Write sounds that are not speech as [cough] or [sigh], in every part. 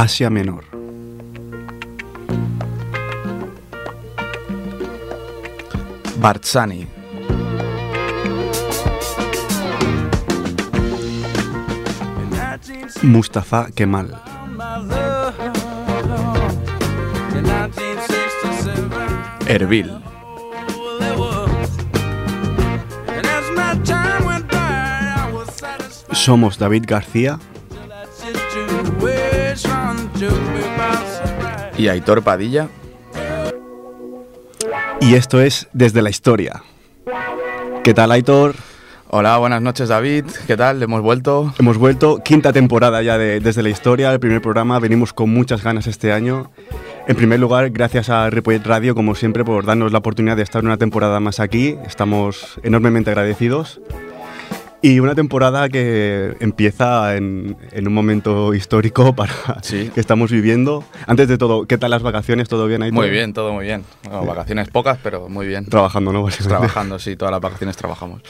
Asia Menor. Barzani. Mustafa Kemal. Erbil. Somos David García Y Aitor Padilla. y esto es Desde la Historia. ¿Qué tal, Aitor? Hola, buenas noches David. ¿Qué tal? Hemos vuelto. Hemos vuelto, quinta temporada ya de Desde la Historia, el primer programa, venimos con muchas ganas este año. En primer lugar, gracias a Ripollet Radio, como siempre, por darnos la oportunidad de estar una temporada más aquí. Estamos enormemente agradecidos. Y una temporada que empieza en, en un momento histórico [laughs] para Sí. que estamos viviendo. Antes de todo, ¿qué tal las vacaciones? ¿Todo bien ahí? Muy bien, todo muy bien. Bueno, vacaciones pocas, pero muy bien. Trabajando, ¿no? Trabajando, sí, todas las vacaciones trabajamos.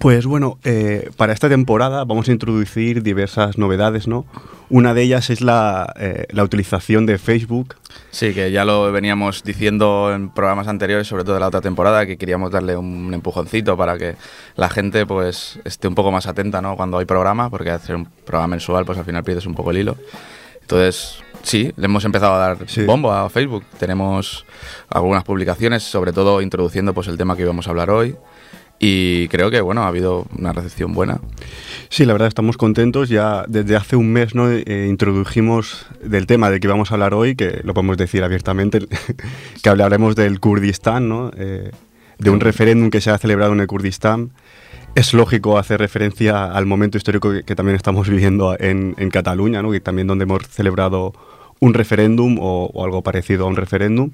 Pues bueno, eh, para esta temporada vamos a introducir diversas novedades, ¿no? Una de ellas es la, eh, la utilización de Facebook. Sí, que ya lo veníamos diciendo en programas anteriores, sobre todo de la otra temporada, que queríamos darle un empujoncito para que la gente pues esté un poco más atenta, ¿no? Cuando hay programa, porque hacer un programa mensual, pues al final pierdes un poco el hilo. Entonces, sí, le hemos empezado a dar Sí. bombo a Facebook. Tenemos algunas publicaciones, sobre todo introduciendo pues el tema que íbamos a hablar hoy. Y creo que, bueno, ha habido una recepción buena. Sí, la verdad estamos contentos. Ya desde hace un mes ¿no? Eh, introdujimos del tema de que vamos a hablar hoy, que lo podemos decir abiertamente, [laughs] que hablaremos del Kurdistán, ¿no? Eh, de un referéndum que se ha celebrado en el Kurdistán. Es lógico hacer referencia al momento histórico que, que también estamos viviendo en, en Cataluña, ¿no? que también donde hemos celebrado un referéndum o, o algo parecido a un referéndum.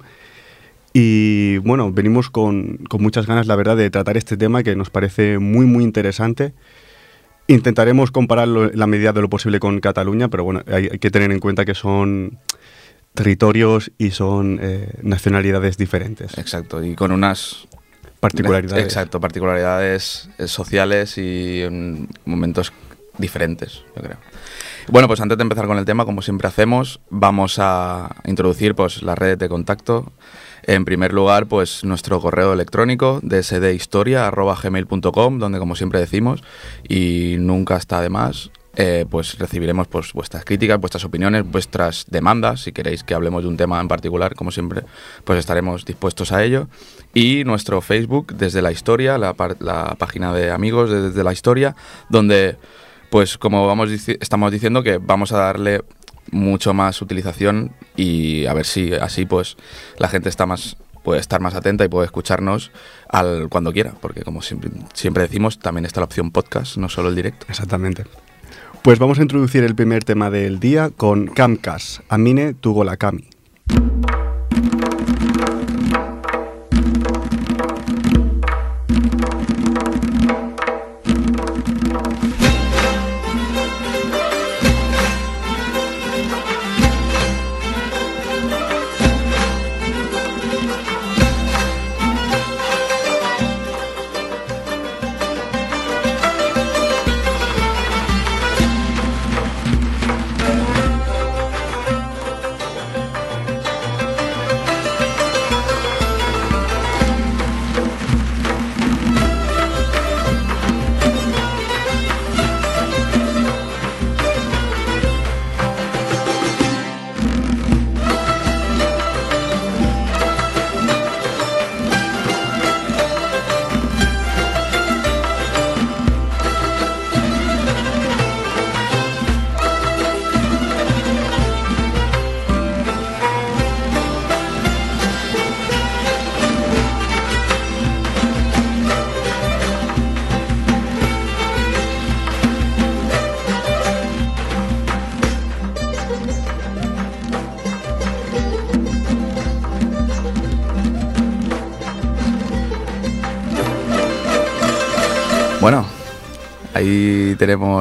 Y bueno, venimos con, con muchas ganas, la verdad, de tratar este tema que nos parece muy, muy interesante. Intentaremos compararlo en la medida de lo posible con Cataluña, pero bueno, hay, hay que tener en cuenta que son territorios y son eh, nacionalidades diferentes, Exacto, y con unas particularidades. Exacto, particularidades eh, sociales y en momentos diferentes, yo creo. Bueno, pues antes de empezar con el tema, como siempre hacemos, vamos a introducir pues las redes de contacto. En primer lugar, pues nuestro correo electrónico dsdhistoria@gmail.com, donde como siempre decimos y nunca está de más, eh, pues recibiremos pues vuestras críticas, vuestras opiniones, vuestras demandas, si queréis que hablemos de un tema en particular, como siempre, pues estaremos dispuestos a ello. Y nuestro Facebook, desde la historia, la, página de amigos de desde la historia, donde, pues como vamos estamos diciendo que vamos a darle mucho más utilización y a ver si así pues la gente está más puede estar más atenta y puede escucharnos al cuando quiera, porque como siempre, siempre decimos, también está la opción podcast, no solo el directo. Exactamente. Pues vamos a introducir el primer tema del día con Kamkas, Amine Tugolakami.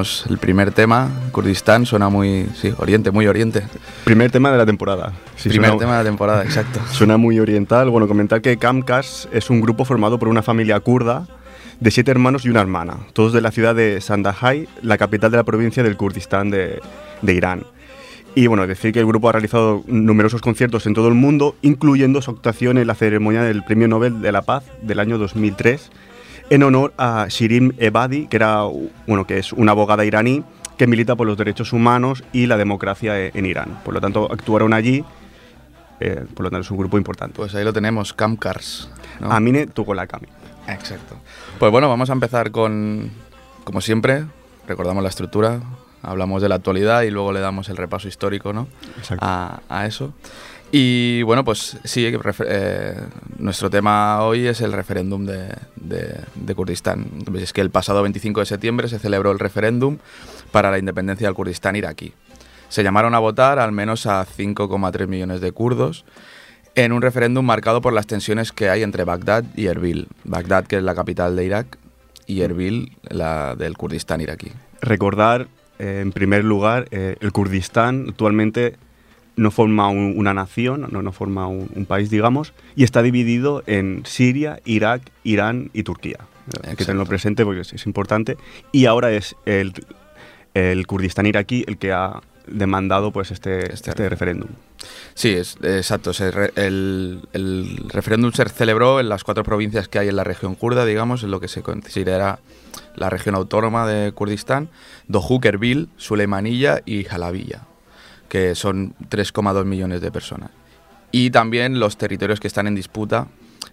Tenemos el primer tema, Kurdistán, suena muy, sí, oriente, muy oriente. Primer tema de la temporada. Sí, primer suena- tema de la temporada, exacto. [laughs] Suena muy oriental. Bueno, comentar que Kamkas es un grupo formado por una familia kurda de siete hermanos y una hermana, todos de la ciudad de Sandahai, la capital de la provincia del Kurdistán de, de Irán. Y bueno, decir que el grupo ha realizado numerosos conciertos en todo el mundo, incluyendo su actuación en la ceremonia del Premio Nobel de la Paz del año 2003, en honor a Shirin Ebadi, que, era, bueno, que es una abogada iraní que milita por los derechos humanos y la democracia en Irán. Por lo tanto, actuaron allí, eh, por lo tanto es un grupo importante. Pues ahí lo tenemos, Camcars. ¿no? Amine la Kami. Exacto. Pues bueno, vamos a empezar con, como siempre, recordamos la estructura, hablamos de la actualidad y luego le damos el repaso histórico ¿no? a, a, eso. Y bueno, pues sí, eh, nuestro tema hoy es el referéndum de, de, Kurdistán. Es que el pasado 25 de septiembre se celebró el referéndum para la independencia del Kurdistán iraquí. Se llamaron a votar al menos a 5,3 millones de kurdos en un referéndum marcado por las tensiones que hay entre Bagdad y Erbil. Bagdad, que es la capital de Irak, y Erbil, la del Kurdistán iraquí. Recordar eh, en primer lugar, eh, el Kurdistán actualmente no forma un, una nación, no, no forma un, un, país, digamos, y está dividido en Siria, Irak, Irán y Turquía. Exacto. Hay que tenerlo presente porque es, es importante. Y ahora es el, el, Kurdistán iraquí el que ha demandado pues este, este, este referéndum. Sí, es, exacto. el, el, referéndum se celebró en las cuatro provincias que hay en la región kurda, digamos, en lo que se considera la región autónoma de Kurdistán, Dohuk, Erbil, y Jalabilla, que son 3,2 millones de personas. Y también los territorios que están en disputa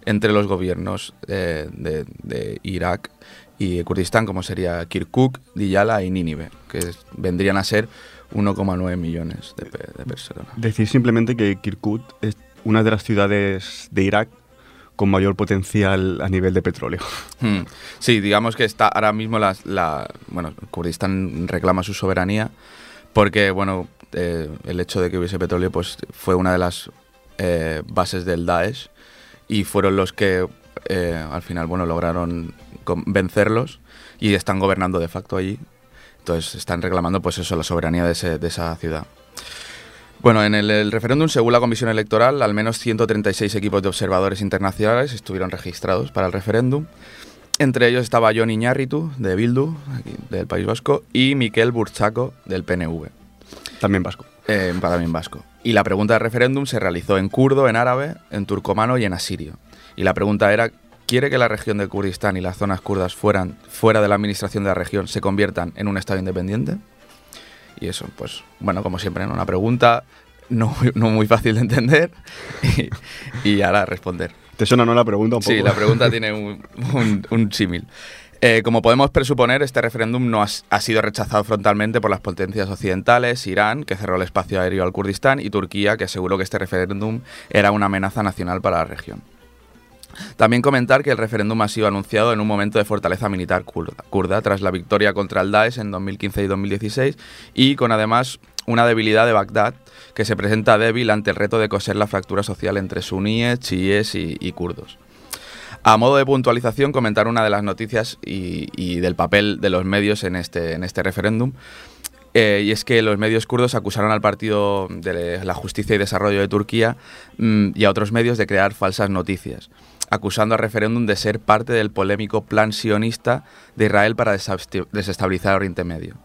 entre los gobiernos de, de, de Irak y Kurdistán, como sería Kirkuk, Diyala y Nínive, que vendrían a ser 1,9 millones de, de, personas. Decir simplemente que Kirkuk es una de las ciudades de Irak con mayor potencial a nivel de petróleo. [laughs] Hmm. Sí, digamos que está ahora mismo la, la, bueno, Kurdistán reclama su soberanía porque bueno, eh, el hecho de que hubiese petróleo pues fue una de las eh, bases del Daesh y fueron los que eh, al final bueno lograron vencerlos y están gobernando de facto allí. Entonces están reclamando pues eso la soberanía de, esa ciudad. Bueno, en el, referéndum, según la Comisión Electoral, al menos 136 equipos de observadores internacionales estuvieron registrados para el referéndum. Entre ellos estaba Jon Iñárritu, de Bildu, del País Vasco, y Miquel Burchaco, del PNV. También vasco. Eh, también vasco. Y la pregunta de referéndum se realizó en kurdo, en árabe, en turcomano y en asirio. Y la pregunta era, ¿quiere que la región de Kurdistán y las zonas kurdas fueran, fuera de la administración de la región se conviertan en un Estado independiente? Y eso, pues, bueno, como siempre, ¿no? una pregunta no, [laughs] no, muy fácil de entender [laughs] y, y, ahora responder. ¿Te suena no la pregunta un poco? Sí, la pregunta [laughs] tiene un, un, un símil. Eh, como podemos presuponer, este referéndum no ha, sido rechazado frontalmente por las potencias occidentales, Irán, que cerró el espacio aéreo al Kurdistán, y Turquía, que aseguró que este referéndum era una amenaza nacional para la región. También comentar que el referéndum ha sido anunciado en un momento de fortaleza militar kurda, tras la victoria contra el Daesh en 2015 y 2016 y con además una debilidad de Bagdad que se presenta débil ante el reto de coser la fractura social entre suníes, chiíes y kurdos. A modo de puntualización, comentar una de las noticias y, del papel de los medios en este, este referéndum. Eh, y es que los medios kurdos acusaron al Partido de la Justicia y Desarrollo de Turquía mmm, y a otros medios de crear falsas noticias acusando al referéndum de ser parte del polémico plan sionista de Israel para desestabilizar Oriente Medio.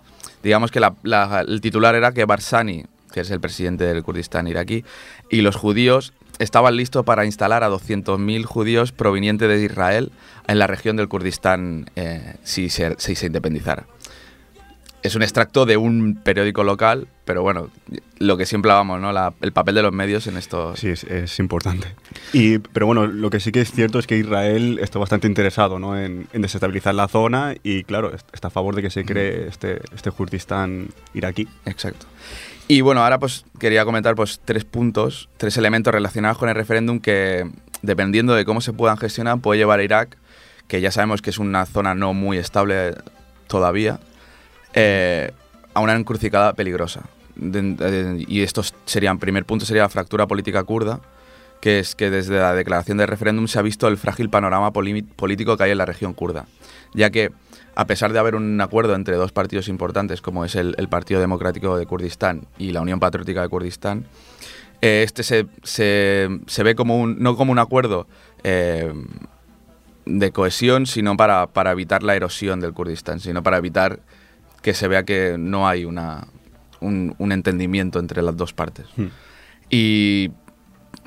Digamos que el titular era que Barzani, que es el presidente del Kurdistán iraquí, y los judíos estaban listos para instalar a 200.000 judíos provenientes de Israel en la región del Kurdistán eh, si, se, si se independizara es un extracto de un periódico local, pero bueno, lo que siempre hablamos, ¿no? La, el papel de los medios en esto. Sí, es, es, importante. Y, pero bueno, lo que sí que es cierto es que Israel está bastante interesado ¿no? en, en, desestabilizar la zona y, claro, está a favor de que se cree este, este Kurdistán iraquí. Exacto. Y bueno, ahora pues quería comentar pues tres puntos, tres elementos relacionados con el referéndum que, dependiendo de cómo se puedan gestionar, puede llevar a Irak, que ya sabemos que es una zona no muy estable todavía, eh, a una encrucijada peligrosa. Y esto sería, en primer punto, sería la fractura política kurda, que es que desde la declaración de referéndum se ha visto el frágil panorama político que hay en la región kurda, ya que a pesar de haber un acuerdo entre dos partidos importantes, como es el, el Partido Democrático de Kurdistán y la Unión Patriótica de Kurdistán, eh, este se, se, se, ve como un, no como un acuerdo eh, de cohesión, sino para, para evitar la erosión del Kurdistán, sino para evitar que se vea que no hay una, un, un entendimiento entre las dos partes. Hmm. Y,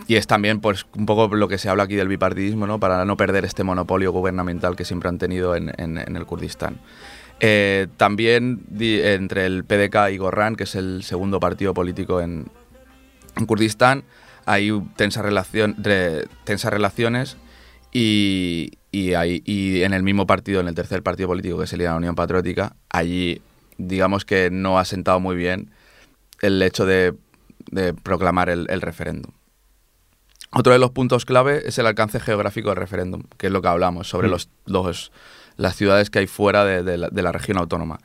y es también pues, un poco lo que se habla aquí del bipartidismo, ¿no? para no perder este monopolio gubernamental que siempre han tenido en, en- el Kurdistán. Eh, también entre el PDK y Gorran, que es el segundo partido político en, en Kurdistán, hay tensa relación, re- tensas relaciones y, y, hay- y en el mismo partido, en el tercer partido político que sería la Unión Patriótica, allí digamos que no ha sentado muy bien el hecho de, de proclamar el, el referéndum. Otro de los puntos clave es el alcance geográfico del referéndum, que es lo que hablamos, sobre Mm. los, los- las ciudades que hay fuera de, de la, de la región autónoma.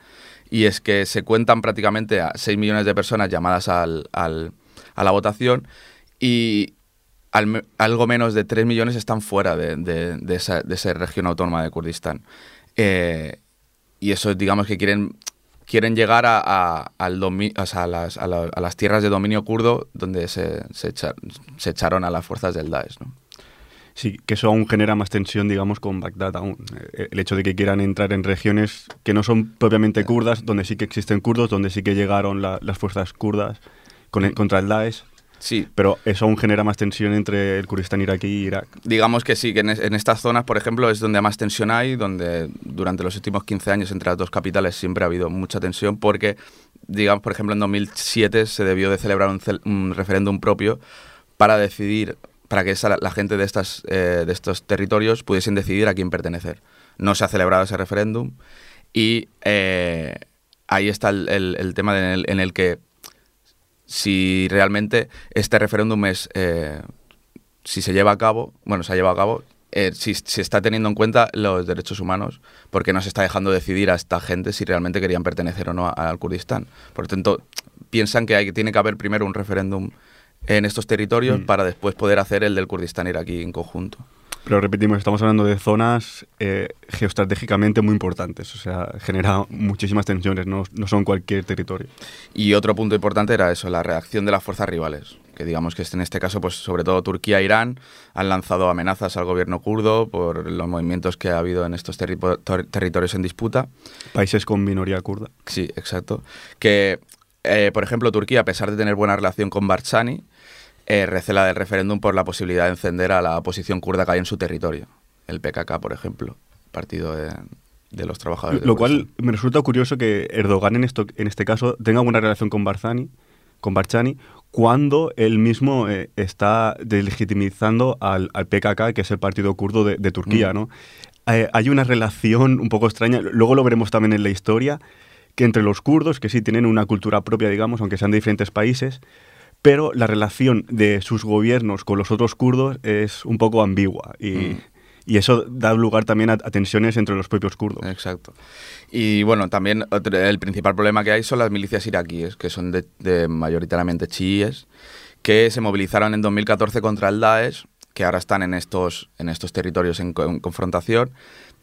Y es que se cuentan prácticamente a 6 millones de personas llamadas al- al- a la votación y al algo menos de 3 millones están fuera de, de- de esa, de esa región autónoma de Kurdistán. Eh, y eso, digamos que quieren, quieren llegar a, las, tierras de dominio kurdo donde se, se, echa- se echaron a las fuerzas del Daesh. Sí, que eso aún genera más tensión, digamos, con Bagdad aún. Eh, El hecho de que quieran entrar en regiones que no son propiamente kurdas, donde sí que existen kurdos, donde sí que llegaron la- las fuerzas kurdas contra el Daesh, Sí, pero eso aún genera más tensión entre el Kurdistán iraquí y Irak. digamos que sí, que en, es- en estas zonas, por ejemplo, es donde más tensión hay, donde durante los últimos 15 años entre las dos capitales siempre ha habido mucha tensión, porque, digamos, por ejemplo, en 2007 se debió de celebrar un, cel- un referéndum propio para decidir, para que esa- la gente de, estas, eh, de estos territorios pudiesen decidir a quién pertenecer. No se ha celebrado ese referéndum y eh, ahí está el, el- el tema en el, en el que si realmente este referéndum es... eh, si se lleva a cabo, bueno, se ha llevado a cabo, eh, si se está teniendo en cuenta los derechos humanos, porque no se está dejando decidir a esta gente si realmente querían pertenecer o no al Kurdistán. Por lo tanto, piensan que hay, tiene que haber primero un referéndum en estos territorios Mm. para después poder hacer el del Kurdistán iraquí en conjunto. Pero repetimos, estamos hablando de zonas eh, geoestratégicamente muy importantes, o sea, genera muchísimas tensiones, no, no son cualquier territorio. Y otro punto importante era eso, la reacción de las fuerzas rivales, que digamos que en este caso, pues sobre todo Turquía e Irán han lanzado amenazas al gobierno kurdo por los movimientos que ha habido en estos terri- ter- territorios en disputa. Países con minoría kurda. Sí, exacto. Que, eh, por ejemplo, Turquía, a pesar de tener buena relación con Barzani, eh, recela del referéndum por la posibilidad de encender a la oposición kurda que hay en su territorio. El PKK, por ejemplo, partido de, de los trabajadores. Lo cual me resulta curioso que Erdogan en, esto, en este caso tenga buena relación con Barzani, con Barzani, cuando él mismo eh, está delegitimizando al, al PKK, que es el partido kurdo de, de Turquía, Mm. ¿no? Eh, hay una relación un poco extraña, luego lo veremos también en la historia, que entre los kurdos, que sí tienen una cultura propia, digamos, aunque sean de diferentes países, pero la relación de sus gobiernos con los otros kurdos es un poco ambigua y, Mm. y eso da lugar también a, a tensiones entre los propios kurdos. Exacto. Y bueno, también otro- el principal problema que hay son las milicias iraquíes, que son de, de mayoritariamente chiíes, que se movilizaron en 2014 contra el Daesh, que ahora están en estos, en estos territorios en, co- en confrontación,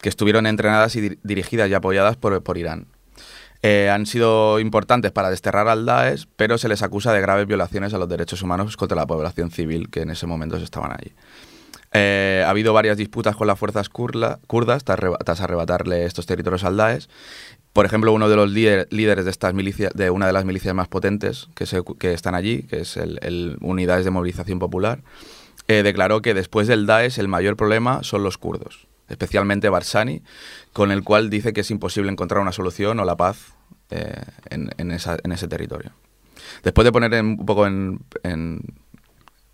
que estuvieron entrenadas y dir- dirigidas y apoyadas por, por Irán. Eh, han sido importantes para desterrar al Daesh, pero se les acusa de graves violaciones a los derechos humanos contra la población civil que en ese momento estaban allí. Eh, ha habido varias disputas con las fuerzas kurdas tras, arreba- tras arrebatarle estos territorios al Daesh. Por ejemplo, uno de los líder- líderes de estas milicias, de una de las milicias más potentes que, están allí, que es el, el Unidades de Movilización Popular, eh, declaró que después del Daesh el mayor problema son los kurdos, especialmente Barzani, con el cual dice que es imposible encontrar una solución o la paz eh, en, en esa- en ese territorio. Después de poner en- un poco en, en,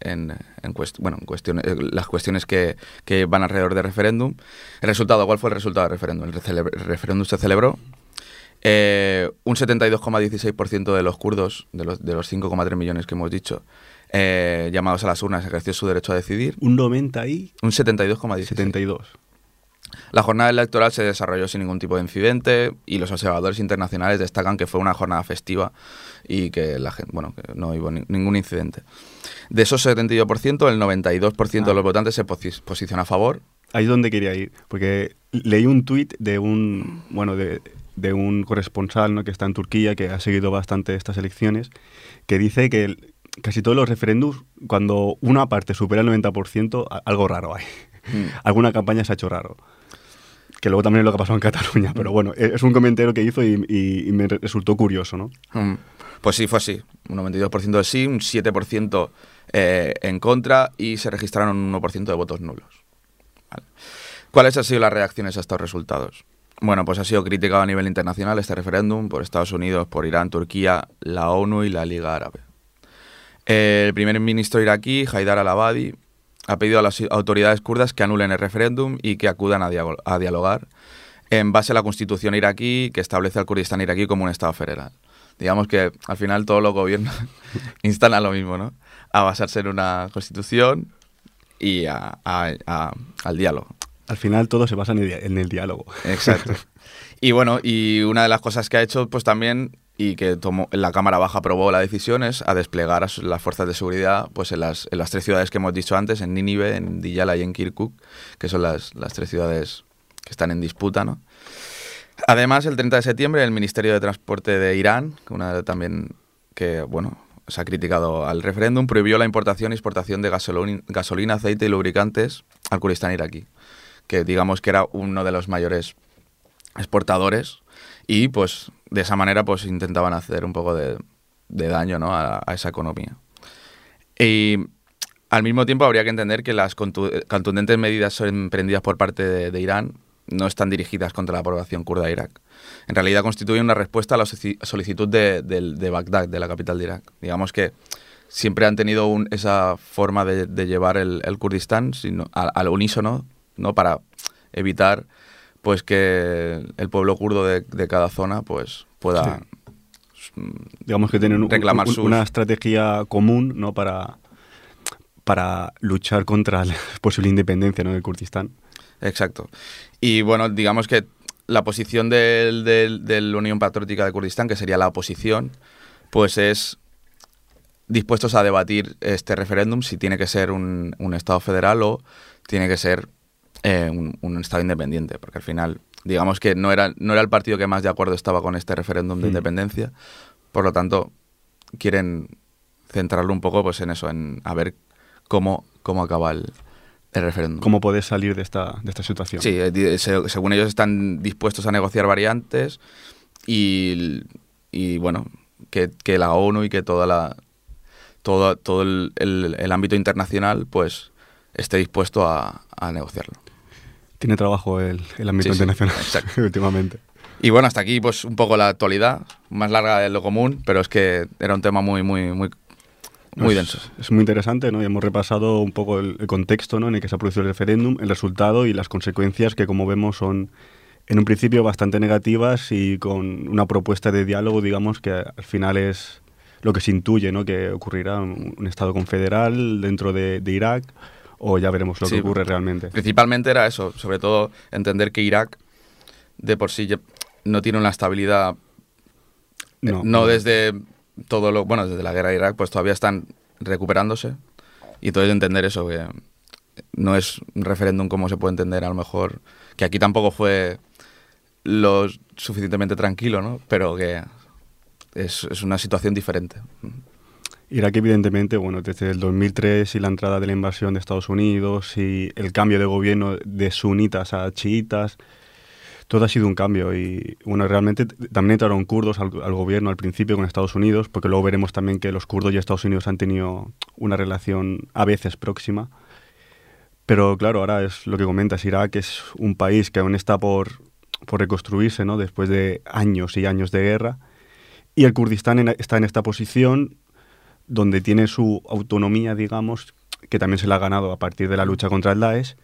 en, en cuest- bueno, en cuestiones, eh, las cuestiones que, que van alrededor del referéndum, el resultado, ¿cuál fue el resultado del referéndum? El, referéndum se celebró. eh, un 72,16% de los kurdos, de los, de los 5,3 millones que hemos dicho, eh, llamados a las urnas, ejerció su derecho a decidir. Un 90 y Un 72,16%. 72. La jornada electoral se desarrolló sin ningún tipo de incidente y los observadores internacionales destacan que fue una jornada festiva y que la gente, bueno, que no hubo ni- ningún incidente. De esos 72%, el 92% de Ah. los votantes se posi- posiciona a favor. Ahí es donde quería ir, porque leí un tuit de un, bueno, de, de un corresponsal ¿no? que está en Turquía, que ha seguido bastante estas elecciones, que dice que el- casi todos los referéndums, cuando una parte supera el 90%, a- algo raro hay. [laughs] Alguna campaña se ha hecho raro. Que luego también es lo que ha pasado en Cataluña, pero bueno, es un comentario que hizo y, y- y me re- resultó curioso, ¿no? Mm. Pues sí, fue así. Un 92% de sí, un 7% eh, en contra y se registraron un 1% de votos nulos. ¿Cuáles han sido las reacciones a estos resultados? Bueno, pues ha sido criticado a nivel internacional este referéndum por Estados Unidos, por Irán, Turquía, la ONU y la Liga Árabe. El primer ministro iraquí, Haidar al-Abadi, ha pedido a las autoridades kurdas que anulen el referéndum y que acudan a, dialogar en base a la constitución iraquí que establece al Kurdistán iraquí como un Estado federal. Digamos que al final todos los gobiernos [laughs] instan a lo mismo, ¿no? A basarse en una constitución y al diálogo. Al final todo se basa en el, diálogo. Exacto. [laughs] Y bueno, y una de las cosas que ha hecho, pues también, y que tomó, la Cámara Baja aprobó la decisión, es a desplegar a las fuerzas de seguridad pues en las, en las tres ciudades que hemos dicho antes, en Nínive, en Diyala y en Kirkuk, que son las, las tres ciudades que están en disputa, ¿no? Además, el 30 de septiembre, el Ministerio de Transporte de Irán, una también que, bueno, se ha criticado al referéndum, prohibió la importación y exportación de gasolina, gasolina aceite y lubricantes al Kurdistán iraquí que digamos que era uno de los mayores exportadores y pues de esa manera pues intentaban hacer un poco de, daño a, esa economía. Y al mismo tiempo habría que entender que las contundentes medidas emprendidas por parte de, Irán no están dirigidas contra la población kurda de Irak. En realidad constituyen una respuesta a la solicitud de, Bagdad, de la capital de Irak. Digamos que siempre han tenido esa forma de, llevar el, Kurdistán sino, al unísono ¿no? Para evitar pues que el pueblo kurdo de, cada zona pues pueda digamos que tienen reclamar una estrategia común no para para luchar contra la [laughs] posible independencia ¿no? del Kurdistán. Exacto. Y bueno digamos que la posición del, de la Unión Patriótica de Kurdistán que sería la oposición pues es dispuestos a debatir este referéndum si tiene que ser un, un estado federal o tiene que ser eh, un, Estado independiente, porque al final, digamos que no era, no era el partido que más de acuerdo estaba con este referéndum de mm. independencia, por lo tanto, quieren centrarlo un poco pues en eso, en a ver cómo, cómo acaba el, referéndum. ¿Cómo puedes salir de esta, de esta situación? Sí, eh, según ellos están dispuestos a negociar variantes y, y bueno, que, que, la ONU y que toda la, todo, todo el, el, ámbito internacional pues esté dispuesto a, a negociarlo tiene trabajo el, ámbito internacional [laughs] últimamente. Y bueno, hasta aquí pues un poco la actualidad, más larga de lo común, pero es que era un tema muy, muy, muy, muy denso. Es muy interesante, ¿no? Y hemos repasado un poco el, contexto ¿no? en el que se ha producido el referéndum, el resultado y las consecuencias que, como vemos, son en un principio bastante negativas y con una propuesta de diálogo, digamos, que al final es lo que se intuye, ¿no? Que ocurrirá un, un Estado confederal dentro de, de Irak o ya veremos lo que ocurre realmente. Principalmente era eso, sobre todo entender que Irak de por sí no tiene una estabilidad, eh, no, desde todo lo, bueno, desde la guerra de Irak, pues todavía están recuperándose y entonces entender eso, que no es un referéndum como se puede entender a lo mejor, que aquí tampoco fue lo suficientemente tranquilo, ¿no? Pero que es, es una situación diferente. Irak, evidentemente, bueno, desde el 2003 y la entrada de la invasión de Estados Unidos y el cambio de gobierno de sunitas a chiitas, todo ha sido un cambio. Y bueno, realmente también entraron kurdos al, gobierno al principio con Estados Unidos, porque luego veremos también que los kurdos y Estados Unidos han tenido una relación a veces próxima. Pero claro, ahora es lo que comentas, Irak es un país que aún está por, por reconstruirse, ¿no? Después de años y años de guerra. Y el Kurdistán está en esta posición donde tiene su autonomía, digamos, que también se la ha ganado a partir de la lucha contra el Daesh,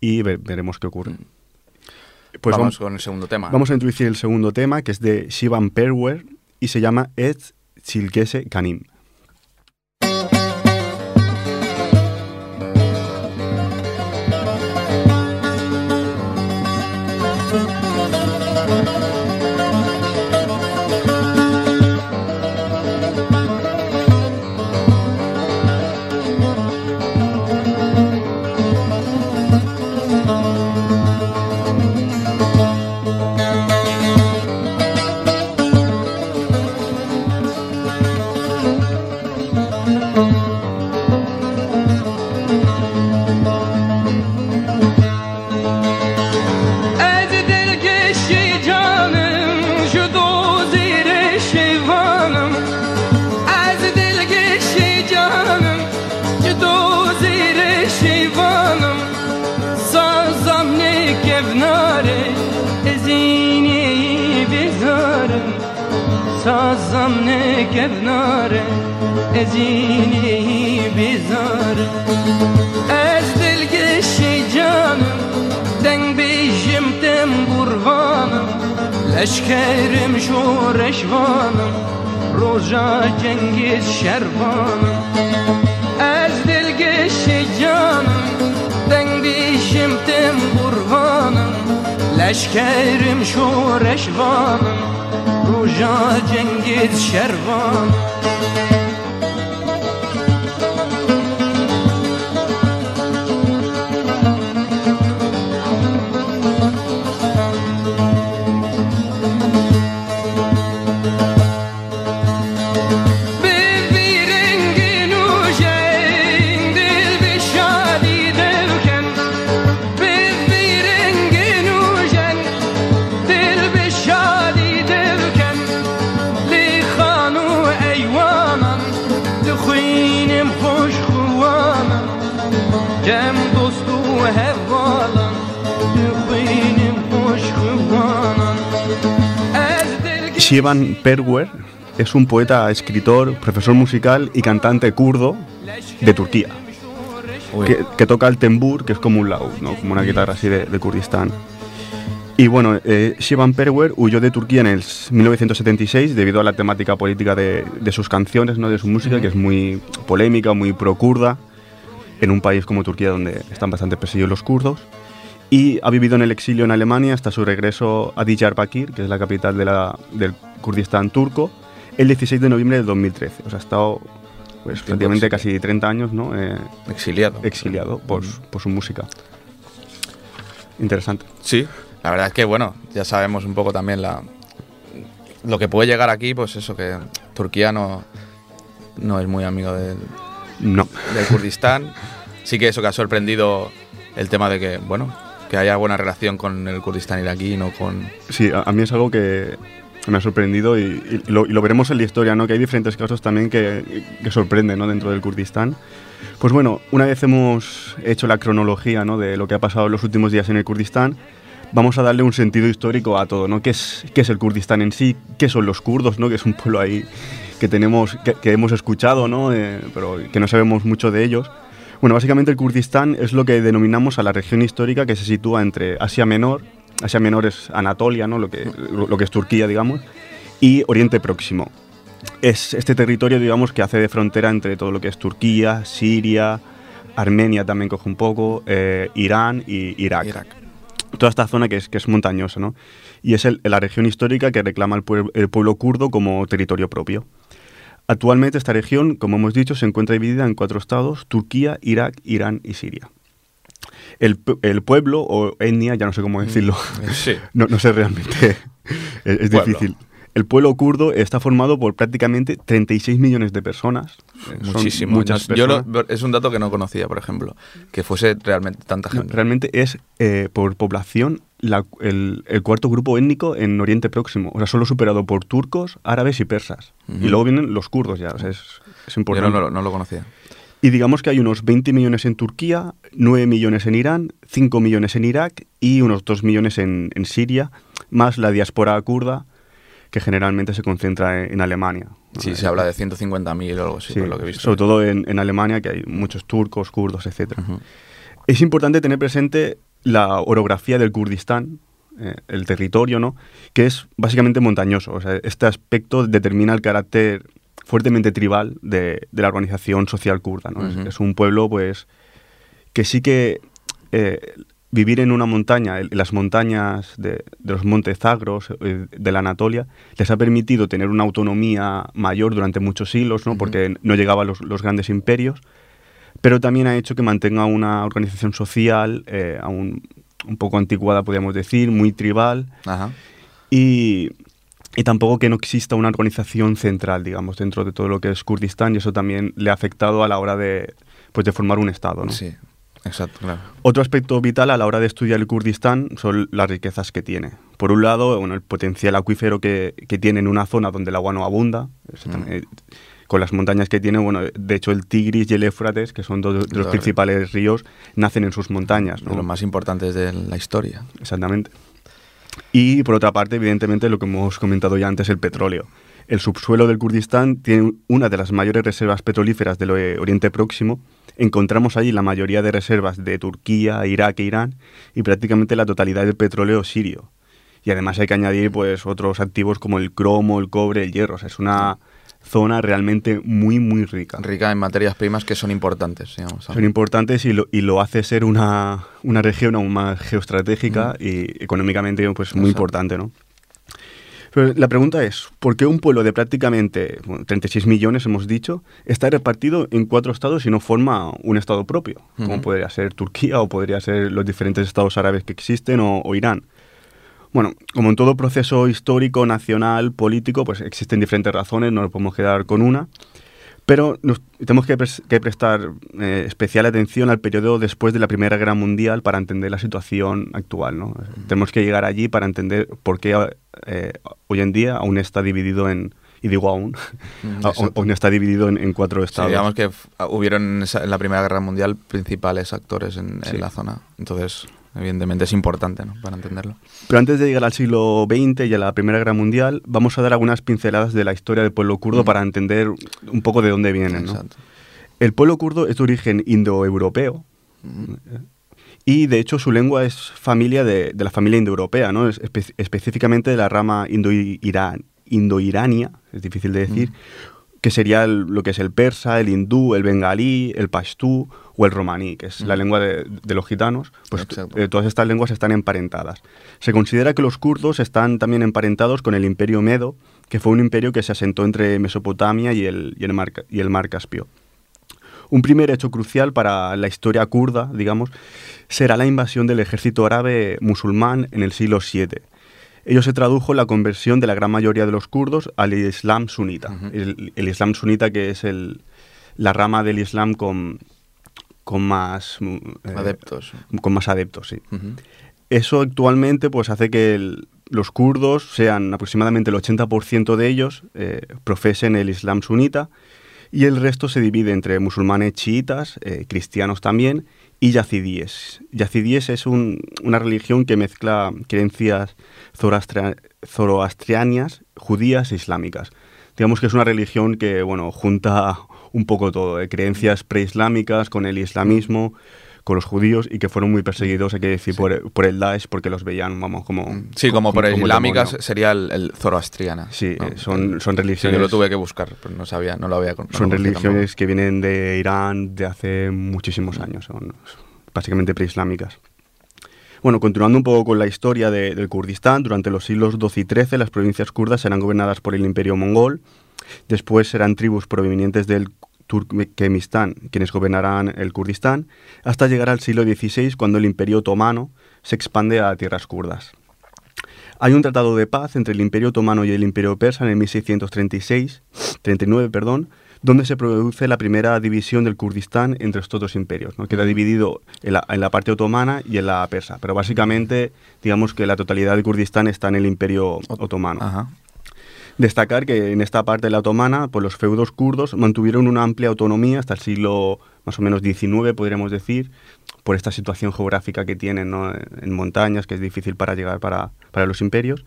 y veremos qué ocurre. Mm. Pues vamos, con el segundo tema. Vamos a introducir el segundo tema, que es de Shivan Perwer, y se llama Ed Chilkese Kanim. Shivan Perwer es un poeta, escritor, profesor musical y cantante kurdo de Turquía, que, que toca el tembur, que es como un laúd, ¿no? como una guitarra así de, de Kurdistán. Y bueno, eh, Shivan Perwer huyó de Turquía en el 1976 debido a la temática política de, de sus canciones, ¿no? de su música, que es muy polémica, muy pro-kurda, en un país como Turquía donde están bastante perseguidos los kurdos. Y ha vivido en el exilio en Alemania hasta su regreso a Diyarbakir, que es la capital de la- del Kurdistán turco, el 16 de noviembre del 2013. O sea, ha estado pues, prácticamente casi 30 años ¿no? Eh, exiliado. exiliado por, su- por su música. Interesante. Sí, la verdad es que bueno, ya sabemos un poco también la lo que puede llegar aquí, pues eso, que Turquía no, no es muy amigo del, No. del Kurdistán. Sí que eso que ha sorprendido el tema de que, bueno, que haya buena relación con el Kurdistán iraquí no con... Sí, a, mí es algo que me ha sorprendido y, lo, veremos en la historia, ¿no? Que hay diferentes casos también que, sorprenden, ¿no? Dentro del Kurdistán. Pues bueno, una vez hemos hecho la cronología, ¿no? De lo que ha pasado en los últimos días en el Kurdistán, vamos a darle un sentido histórico a todo, ¿no? ¿Qué es, qué es el Kurdistán en sí? ¿Qué son los kurdos, ¿no? Que es un pueblo ahí que tenemos, que hemos escuchado, ¿no? Eh, pero que no sabemos mucho de ellos. Bueno, básicamente el Kurdistán es lo que denominamos a la región histórica que se sitúa entre Asia Menor, Asia Menor es Anatolia, ¿no? lo, que, lo, lo que es Turquía, digamos, y Oriente Próximo. Es este territorio, digamos, que hace de frontera entre todo lo que es Turquía, Siria, Armenia también coge un poco, eh, Irán y Irak. Irak. Toda esta zona que es, que es montañosa, ¿no? Y es el- la región histórica que reclama el pueblo kurdo como territorio propio. Actualmente esta región, como hemos dicho, se encuentra dividida en cuatro estados, Turquía, Irak, Irán y Siria. El, el pueblo o etnia, ya no sé cómo decirlo, Sí. [laughs] no, no sé realmente, [laughs] es, difícil. El pueblo kurdo está formado por prácticamente 36 millones de personas. Eh, son Muchísimo. Muchas No- yo lo- personas. es un dato que no conocía, por ejemplo, que fuese realmente tanta No, gente. realmente es eh, por población la- el, el cuarto grupo étnico en Oriente Próximo. O sea, solo superado por turcos, árabes y persas. Ujú. Y luego vienen los kurdos ya. O sea, es, es Yo importante. no, lo- no lo conocía. Y digamos que hay unos 20 millones en Turquía, 9 millones en Irán, 5 millones en Irak y unos 2 millones en, en Siria, más la diáspora kurda, que generalmente se concentra en, en Alemania. ¿no? Sí, se habla de 150.000 o algo así, Sí, por lo que he visto. sobre todo en, en Alemania, que hay muchos turcos, kurdos, etc. Es importante tener presente la orografía del Kurdistán, eh, el territorio, ¿no? que es básicamente montañoso. O sea, este aspecto determina el carácter fuertemente tribal de, de la organización social kurda. ¿no? Es, un pueblo pues, que sí que eh, vivir en una montaña, en las montañas de, de los montes Zagros, eh, de la Anatolia, les ha permitido tener una autonomía mayor durante muchos siglos, ¿no? Porque no llegaban los, los grandes imperios pero también ha hecho que mantenga una organización social eh, aún un poco anticuada, podríamos decir, muy tribal, Ajá. y, y tampoco que no exista una organización central, digamos, dentro de todo lo que es Kurdistán, y eso también le ha afectado a la hora de, pues, de formar un Estado. ¿no? Sí, exacto, claro. Otro aspecto vital a la hora de estudiar el Kurdistán son las riquezas que tiene. Por un lado, bueno, el potencial acuífero que, que tiene en una zona donde el agua no abunda, Mm. eh, con las montañas que tiene. Bueno, de hecho el Tigris y el Éufrates, que son dos de los principales ríos, nacen en sus montañas. ¿no? De los más importantes de la historia. Exactamente. Y por otra parte, evidentemente, lo que hemos comentado ya antes, el petróleo. El subsuelo del Kurdistán tiene una de las mayores reservas petrolíferas del eh, Oriente Próximo. Encontramos allí la mayoría de reservas de Turquía, Irak e Irán y prácticamente la totalidad del petróleo sirio. Y además hay que añadir pues otros activos como el cromo, el cobre, el hierro. O sea, es una zona realmente muy, muy rica. Rica en materias primas que son importantes, digamos. Son importantes y lo, y lo hace ser una, una región aún más geoestratégica y económicamente pues, muy Exacto. importante, ¿no? Pero la pregunta es, ¿por qué un pueblo de prácticamente bueno, 36 millones, hemos dicho, está repartido en cuatro estados y no forma un estado propio? Como Ujú. podría ser Turquía o podría ser los diferentes estados árabes que existen o, o Irán. Bueno, como en todo proceso histórico, nacional, político, pues existen diferentes razones, no nos podemos quedar con una. Pero nos- tenemos que, pres- que prestar eh, especial atención al periodo después de la Primera Guerra Mundial para entender la situación actual. ¿no? Tenemos que llegar allí para entender por qué eh, hoy en día aún está dividido en, y digo aún, Mm, aún- está dividido en, en cuatro Sí, estados. digamos que hubieron en, esa- en la Primera Guerra Mundial principales actores en, en la zona. Entonces, evidentemente es importante ¿no? para entenderlo. Pero antes de llegar al siglo XX y a la Primera Guerra Mundial, vamos a dar algunas pinceladas de la historia del pueblo kurdo Mm. para entender un poco de dónde vienen. ¿no? Exacto. El pueblo kurdo es de origen indoeuropeo y de hecho su lengua es familia de, de la familia indoeuropea, ¿no? Es espe- específicamente de la rama indoirania, es difícil de decir, que sería el- lo que es el persa, el hindú, el bengalí, el pashtú o el romaní, que es la Mm. lengua de, de los gitanos. Pues eh, todas estas lenguas están emparentadas. Se considera que los kurdos están también emparentados con el imperio medo, que fue un imperio que se asentó entre Mesopotamia y el, y el, mar, y el mar Caspio. Un primer hecho crucial para la historia kurda, digamos, será la invasión del ejército árabe musulmán en el siglo VII. Ello se tradujo en la conversión de la gran mayoría de los kurdos al Islam sunita. El, el Islam sunita que es el, la rama del Islam con, con más... mm, eh, Adeptos. Con más adeptos, sí. Eso actualmente pues, hace que el- los kurdos sean aproximadamente el 80% de ellos eh, profesen el Islam sunita y el resto se divide entre musulmanes chiitas, eh, cristianos también y yazidíes. Yazidíes es un- una religión que mezcla creencias zoroastrianas, judías e islámicas. Digamos que es una religión que bueno, junta un poco todo, eh, creencias preislámicas con el islamismo, con los judíos y que fueron muy perseguidos, hay que decir, Sí. por, por el Daesh porque los veían, vamos, como... Sí, como por el islámicas demonio. sería el, el zoroastriana. Sí, ¿no? son- son Sí, yo religiones- lo tuve que buscar, pero no sabía, no lo había no Son lo religiones que vienen de Irán de hace muchísimos años, son básicamente preislámicas. Bueno, continuando un poco con la historia de- del Kurdistán, durante los siglos XII y XIII las provincias kurdas serán gobernadas por el imperio mongol, después serán tribus provenientes del Turkmenistán quienes gobernarán el Kurdistán, hasta llegar al siglo XVI cuando el imperio otomano se expande a tierras kurdas. Hay un tratado de paz entre el Imperio Otomano y el Imperio Persa en el 1636, 39, perdón, donde se produce la primera división del Kurdistán entre estos dos imperios. ¿no? Queda dividido en la, en la parte otomana y en la persa, pero básicamente digamos que la totalidad del Kurdistán está en el Imperio Otomano. Ajá. Destacar que en esta parte de la otomana, pues los feudos kurdos mantuvieron una amplia autonomía hasta el siglo más o menos XIX, podríamos decir, por esta situación geográfica que tienen en montañas, que es difícil para llegar para, para los imperios.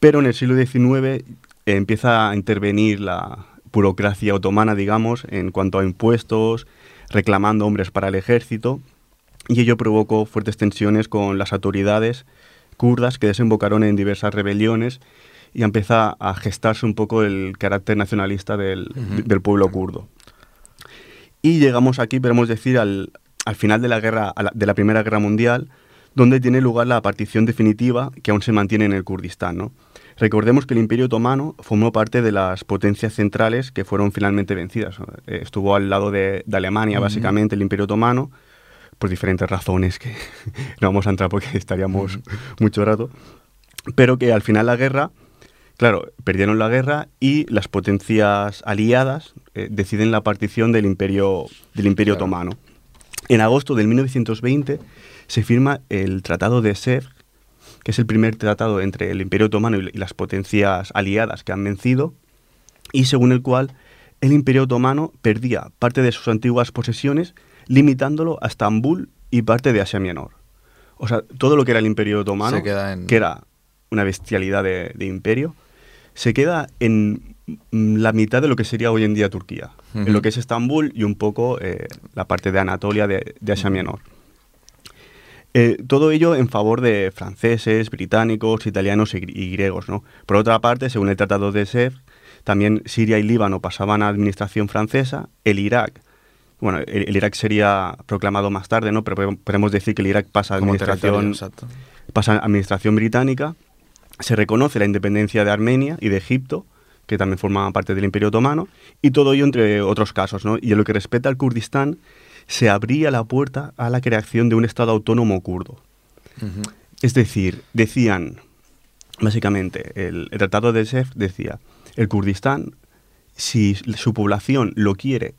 Pero en el siglo XIX empieza a intervenir la burocracia otomana, digamos, en cuanto a impuestos, reclamando hombres para el ejército, y ello provocó fuertes tensiones con las autoridades kurdas que desembocaron en diversas rebeliones y empieza a gestarse un poco el carácter nacionalista del, del pueblo kurdo. Y llegamos aquí, podemos decir, al, al final de la, guerra, la- de la Primera Guerra Mundial, donde tiene lugar la partición definitiva que aún se mantiene en el Kurdistán. ¿no? Recordemos que el Imperio Otomano formó parte de las potencias centrales que fueron finalmente vencidas. Eh, estuvo al lado de, de Alemania, básicamente, el Imperio Otomano, por diferentes razones que [laughs] no vamos a entrar porque estaríamos mucho rato, pero que al final la guerra, claro, perdieron la guerra y las potencias aliadas eh, deciden la partición del Imperio, del imperio Claro. Otomano. En agosto del 1920 se firma el Tratado de Sèvres, que es el primer tratado entre el Imperio Otomano y las potencias aliadas que han vencido, y según el cual el Imperio Otomano perdía parte de sus antiguas posesiones, limitándolo a Estambul y parte de Asia Menor. O sea, todo lo que era el Imperio Otomano, en- que era una bestialidad de, de imperio, se queda en mm, la mitad de lo que sería hoy en día Turquía, en lo que es Estambul y un poco eh, la parte de Anatolia de, de Asia Menor. Eh, todo ello en favor de franceses, británicos, italianos y, gri- y griegos. ¿no? Por otra parte, según el Tratado de Sèvres, también Siria y Líbano pasaban a administración francesa, el Irak, bueno, el, el Irak sería proclamado más tarde, ¿no? pero podemos- decir que el Irak pasa a administración, pasa a administración británica, se reconoce la independencia de Armenia y de Egipto, que también formaban parte del Imperio Otomano, y todo ello entre otros casos. ¿no? Y en lo que respecta al Kurdistán, se abría la puerta a la creación de un Estado autónomo kurdo. Es decir, decían, básicamente, el, el Tratado de Sèvres decía, el Kurdistán, si su población lo quiere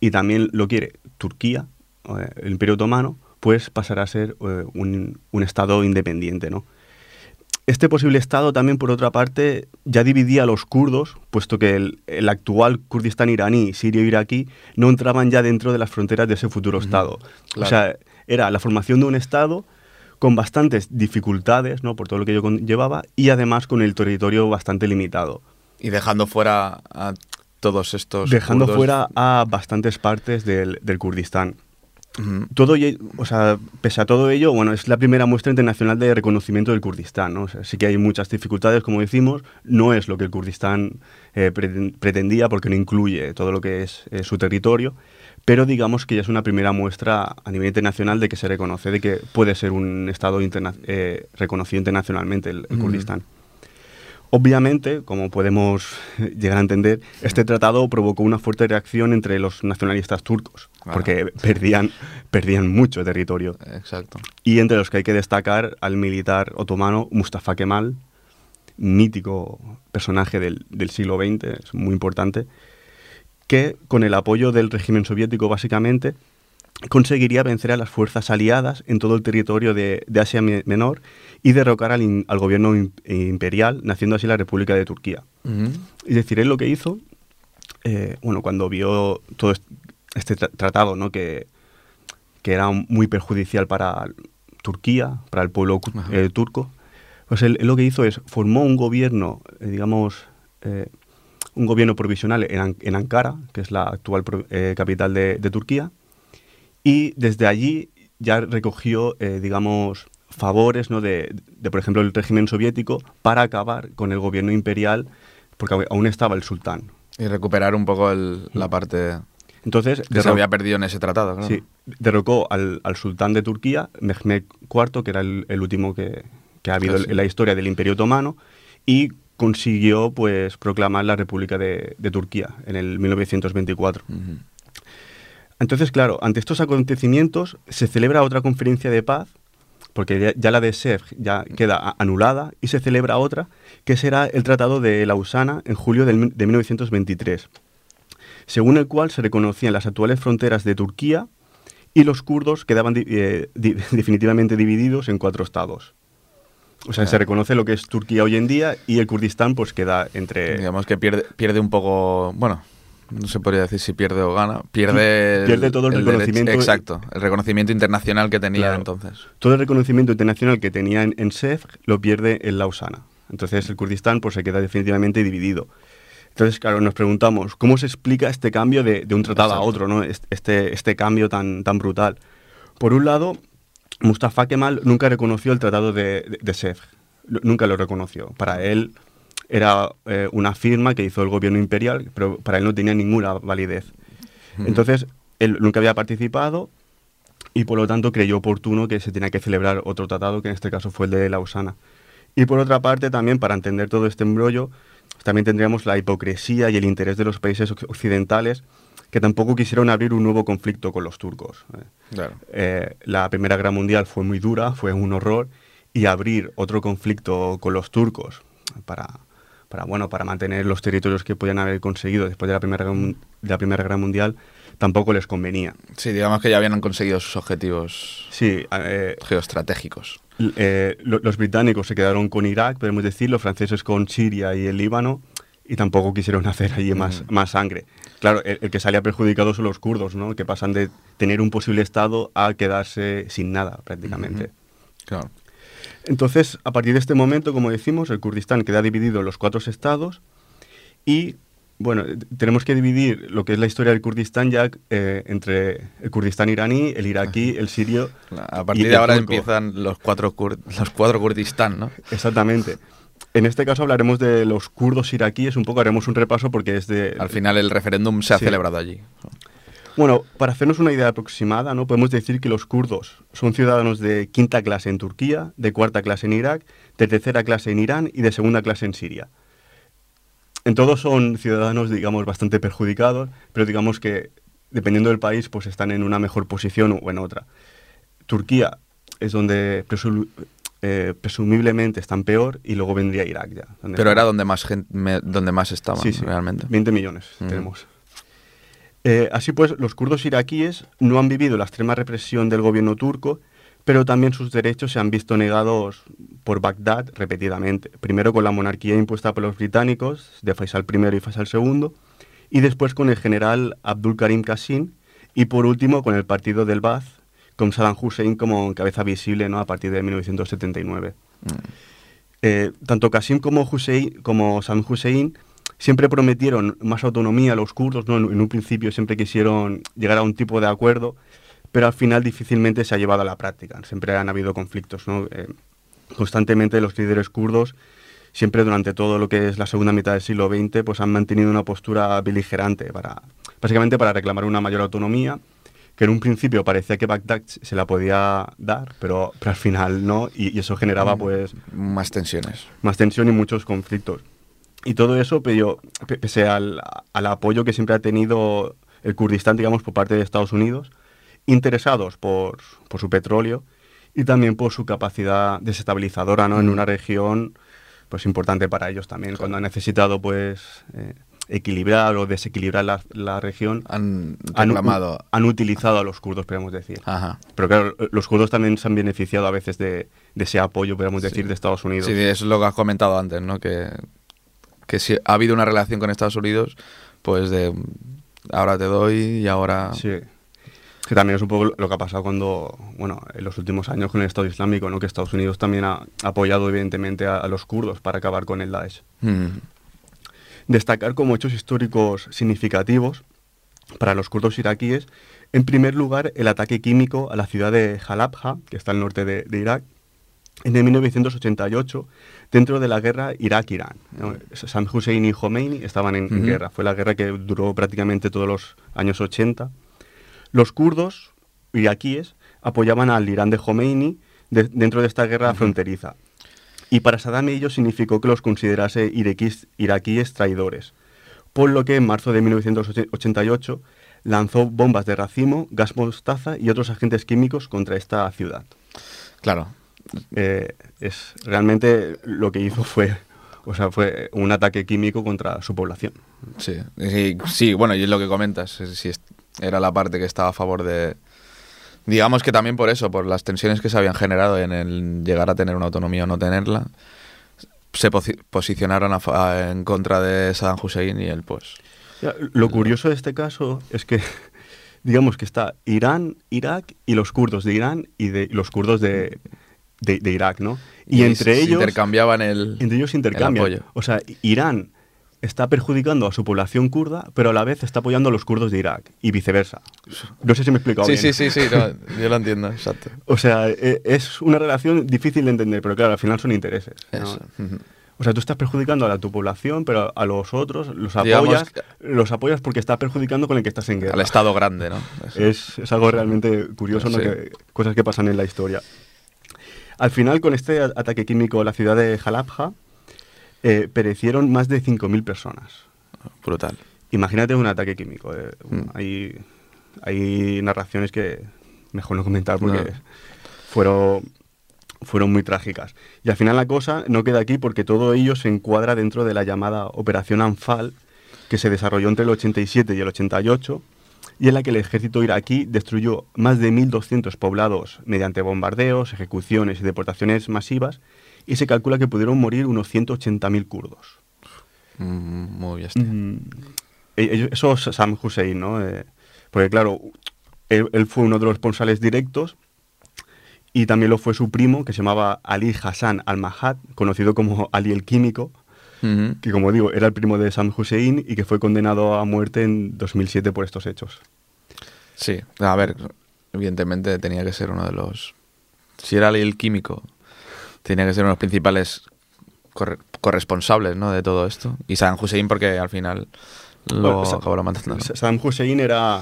y también lo quiere Turquía, eh, el Imperio Otomano, pues pasará a ser eh, un, un Estado independiente, ¿no? Este posible Estado también, por otra parte, ya dividía a los kurdos, puesto que el, el actual Kurdistán iraní, sirio iraquí, no entraban ya dentro de las fronteras de ese futuro Estado. claro. O sea, era la formación de un Estado con bastantes dificultades, ¿no? por todo lo que ello conllevaba, y además con el territorio bastante limitado. Y dejando fuera a todos estos. dejando kurdos. fuera a bastantes partes del, del Kurdistán. Todo o sea, pese a todo ello, bueno, es la primera muestra internacional de reconocimiento del Kurdistán, ¿no? O sea, sí que hay muchas dificultades, como decimos, no es lo que el Kurdistán eh, preten- pretendía porque no incluye todo lo que es eh, su territorio, pero digamos que ya es una primera muestra a nivel internacional de que se reconoce, de que puede ser un Estado interna- eh, reconocido internacionalmente el. Kurdistán. Obviamente, como podemos llegar a entender, este tratado provocó una fuerte reacción entre los nacionalistas turcos, Porque perdían, perdían mucho territorio. Exacto. Y entre los que hay que destacar al militar otomano Mustafa Kemal, mítico personaje del, del siglo XX, es muy importante, que con el apoyo del régimen soviético básicamente conseguiría vencer a las fuerzas aliadas en todo el territorio de, de Asia Me- Menor y derrocar al, in- al gobierno im- imperial, naciendo así la República de Turquía. Ujú. Es decir, él lo que hizo, eh, bueno, cuando vio todo este tra- tratado, ¿no? Que, que era muy perjudicial para Turquía, para el pueblo eh, turco, pues él, él lo que hizo es formó un gobierno, eh, digamos, eh, un gobierno provisional en, en Ankara, que es la actual eh, capital de, de Turquía, y desde allí ya recogió, eh, digamos, favores ¿no? de, de, por ejemplo, el régimen soviético para acabar con el gobierno imperial, porque aún- aún estaba el sultán. Y recuperar un poco el- la parte Entonces, que se había perdido en ese tratado, claro. sí, derrocó al, al sultán de Turquía, Mehmed IV, que era el, el último que, que ha habido Casi. en la historia del Imperio Otomano, y consiguió pues proclamar la República de, de Turquía en el 1924. Ujú. Entonces, claro, ante estos acontecimientos se celebra otra conferencia de paz, porque ya, ya la de Sèvres ya queda anulada, y se celebra otra, que será el Tratado de Lausana en julio mi- de 1923, según el cual se reconocían las actuales fronteras de Turquía y los kurdos quedaban di- eh, di- [laughs] definitivamente divididos en cuatro estados. O sea, se reconoce lo que es Turquía hoy en día y el Kurdistán pues queda entre... Digamos que pierde, pierde un poco. Bueno, no se podría decir si pierde o gana. Pierde. Pierde todo el reconocimiento- exacto. El reconocimiento internacional que tenía Claro. entonces. todo el reconocimiento internacional que tenía en, en Sèvres lo pierde en Lausana. Entonces el Kurdistán pues, se queda definitivamente dividido. Entonces, claro, nos preguntamos, ¿cómo se explica este cambio de, de un tratado a otro, ¿no? Est- este, este cambio tan, tan brutal? Por un lado, Mustafa Kemal nunca reconoció el tratado de, de. Lu- Nunca lo reconoció. Para él era eh, una firma que hizo el gobierno imperial, pero para él no tenía ninguna validez. Entonces, él nunca había participado y por lo tanto creyó oportuno que se tenía que celebrar otro tratado, que en este caso fue el de Lausana. Y por otra parte, también para entender todo este embrollo, también tendríamos la hipocresía y el interés de los países oc- occidentales que tampoco quisieron abrir un nuevo conflicto con los turcos. ¿eh? Claro. Eh, la Primera Guerra Mundial fue muy dura, fue un horror, y abrir otro conflicto con los turcos para, para, bueno, para mantener los territorios que podían haber conseguido después de la Primera, de la primera Guerra Mundial tampoco les convenía. Sí, digamos que ya habían conseguido sus objetivos Sí, eh, geoestratégicos. Eh, lo- los británicos se quedaron con Irak, podemos decir, los franceses con Siria y el Líbano, y tampoco quisieron hacer allí más, más sangre. Claro, el, el que salía perjudicado son los kurdos, ¿no? Que pasan de tener un posible Estado a quedarse sin nada, prácticamente. Claro. Entonces, a partir de este momento, como decimos, el Kurdistán queda dividido en los cuatro estados y, bueno, tenemos que dividir lo que es la historia del Kurdistán ya eh, entre el Kurdistán iraní, el iraquí, el sirio. A partir de ahora turco. empiezan los cuatro, kur- los cuatro Kurdistán, ¿no? Exactamente. En este caso hablaremos de los kurdos iraquíes, un poco haremos un repaso porque es de... Al final el referéndum se ha Sí. celebrado allí. Bueno, para hacernos una idea aproximada, ¿no? podemos decir que los kurdos son ciudadanos de quinta clase en Turquía, de cuarta clase en Irak, de tercera clase en Irán y de segunda clase en Siria. En todos son ciudadanos, digamos, bastante perjudicados, pero digamos que dependiendo del país, pues están en una mejor posición o en otra. Turquía es donde presu- eh, presumiblemente están peor y luego vendría Irak ya. Pero están- era donde más gente, me- donde más estaban, Sí, sí, realmente. 20 millones Ujú. tenemos. Eh, así pues, los kurdos iraquíes no han vivido la extrema represión del gobierno turco, pero también sus derechos se han visto negados por Bagdad repetidamente. Primero con la monarquía impuesta por los británicos, de Faisal I y Faisal II, y después con el general Abdul Karim Qasim, y por último con el partido del Ba'ath, con Saddam Hussein como cabeza visible ¿no? a partir de 1979. Eh, tanto Qasim como, Hussein, como Saddam Hussein siempre prometieron más autonomía a los kurdos, ¿no? en un principio siempre quisieron llegar a un tipo de acuerdo, pero al final difícilmente se ha llevado a la práctica. Siempre han habido conflictos. ¿no? Eh, constantemente los líderes kurdos, siempre durante todo lo que es la segunda mitad del siglo XX, pues han mantenido una postura beligerante, para, básicamente para reclamar una mayor autonomía, que en un principio parecía que Bagdad se la podía dar, pero, pero al final no, y, y eso generaba pues Más tensiones. más tensión y muchos conflictos. Y todo eso, pero, pe- pese al, al apoyo que siempre ha tenido el Kurdistán, digamos, por parte de Estados Unidos, interesados por, por su petróleo y también por su capacidad desestabilizadora ¿no? en una región pues importante para ellos también, cuando han necesitado pues eh, equilibrar o desequilibrar la, la región, Han han, reclamado. han utilizado a los kurdos, podemos decir. Ajá. Pero claro, los kurdos también se han beneficiado a veces de, de ese apoyo, podemos decir, de Estados Unidos. Sí, es lo que has comentado antes, ¿no? Que, que si ha habido una relación con Estados Unidos, pues de ahora te doy y ahora... Sí. Que también es un poco lo que ha pasado cuando, bueno, en los últimos años con el Estado Islámico, ¿no? Que Estados Unidos también ha apoyado evidentemente a, a los kurdos para acabar con el Daesh. Mm. Destacar como hechos históricos significativos para los kurdos iraquíes, en primer lugar, el ataque químico a la ciudad de Halabja, que está al norte de, de Irak, en el 1988, dentro de la guerra Irak-Irán. ¿no? Saddam Hussein y Khomeini estaban en, en Ujú. guerra. Fue la guerra que duró prácticamente todos los años 80. Los kurdos iraquíes apoyaban al Irán de Khomeini de- dentro de esta guerra fronteriza. Y para Saddam ello significó que los considerase iraquíes, iraquíes traidores. Por lo que en marzo de 1988 lanzó bombas de racimo, gas mostaza y otros agentes químicos contra esta ciudad. Claro. Eh, es realmente lo que hizo fue, o sea, fue un ataque químico contra su población. Sí, sí, sí, bueno, y es lo que comentas, si era la parte que estaba a favor de... Digamos que también por eso, por las tensiones que se habían generado en el llegar a tener una autonomía o no tenerla, se posi- posicionaron a fa- a- en contra de Saddam Hussein y él pues... Ya, Lo curioso de este caso es que, [laughs] digamos que está Irán, Irak y los kurdos de Irán y de y los kurdos de, de- de Irak, ¿no? Y, entre se ellos, intercambiaban el... entre ellos intercambian. apoyo. O sea, Irán está perjudicando a su población kurda, pero a la vez está apoyando a los kurdos de Irak y viceversa. No sé si me he explicado Sí, bien. sí, sí, sí, no, yo lo entiendo, exacto. O sea, e- es una relación difícil de entender, pero claro, al final son intereses. ¿no? Eso. ujú. O sea, tú estás perjudicando a la- tu población, pero a los otros los apoyas, los apoyas porque estás perjudicando con el que estás en guerra. Al Estado grande, ¿no? Es, es algo realmente curioso, ¿no? Que- cosas que pasan en la historia. Al final, con este ataque químico a la ciudad de Jalabja, eh, perecieron más de 5.000 personas. Brutal. Imagínate un ataque químico. eh, Mm. hay, hay narraciones que mejor no comentar porque No. fueron, fueron muy trágicas. Y al final la cosa no queda aquí porque todo ello se encuadra dentro de la llamada Operación Anfal, que se desarrolló entre el 87 y el 88, y en la que el ejército iraquí destruyó más de 1.200 poblados mediante bombardeos, ejecuciones y deportaciones masivas, y se calcula que pudieron morir unos 180.000 kurdos. Mm, Muy bestia. Mm, e- ellos- Eso es Sam Hussein, ¿no? Eh, porque claro, él, él fue uno de los responsables directos y también lo fue su primo, que se llamaba Ali Hassan al-Mahad, conocido como Ali el Químico, que como digo, era el primo de Sam Hussein y que fue condenado a muerte en 2007 por estos hechos. Sí, a ver, evidentemente tenía que ser uno de los... Si era el químico, tenía que ser uno de los principales corre- corresponsables ¿no? de todo esto. Y San Hussein porque al final lo Bueno, Sa- acabó matando. ¿no? Sa- Saddam Hussein era,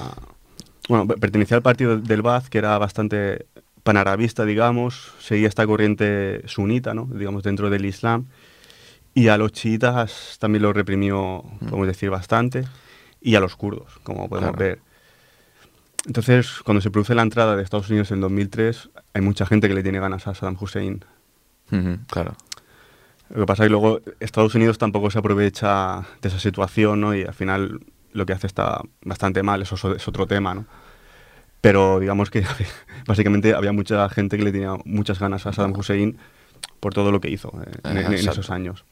bueno, pertenecía al partido del Ba'ath, que era bastante panarabista, digamos, seguía esta corriente sunita, ¿no? digamos, dentro del Islam, y a los chiitas también lo reprimió, podemos decir, bastante, y a los kurdos, como podemos Claro. ver. Entonces, cuando se produce la entrada de Estados Unidos en 2003, hay mucha gente que le tiene ganas a Saddam Hussein. Claro. Lo que pasa es que luego Estados Unidos tampoco se aprovecha de esa situación, ¿no? Y al final lo que hace está bastante mal, eso es- otro tema, ¿no? Pero digamos que [laughs] básicamente había mucha gente que le tenía muchas ganas a Saddam Hussein por todo lo que hizo eh, en, en- en Exacto. esos años.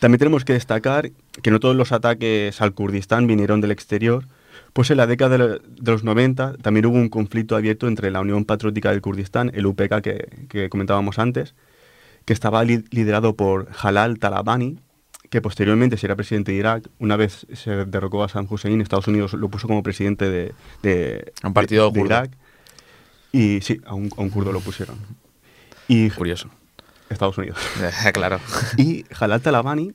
También tenemos que destacar que no todos los ataques al Kurdistán vinieron del exterior, pues en la década de, los 90 también hubo un conflicto abierto entre la Unión Patriótica del Kurdistán, el UPK que, que comentábamos antes, que estaba li- liderado por Jalal Talabani, que posteriormente sería presidente de Irak. Una vez se derrocó a Saddam Hussein, Estados Unidos lo puso como presidente de, de, Un partido de-. Irak. Y sí, a un, a un kurdo lo pusieron. Y Curioso. Estados Unidos. [laughs] claro. Y Jalal Talabani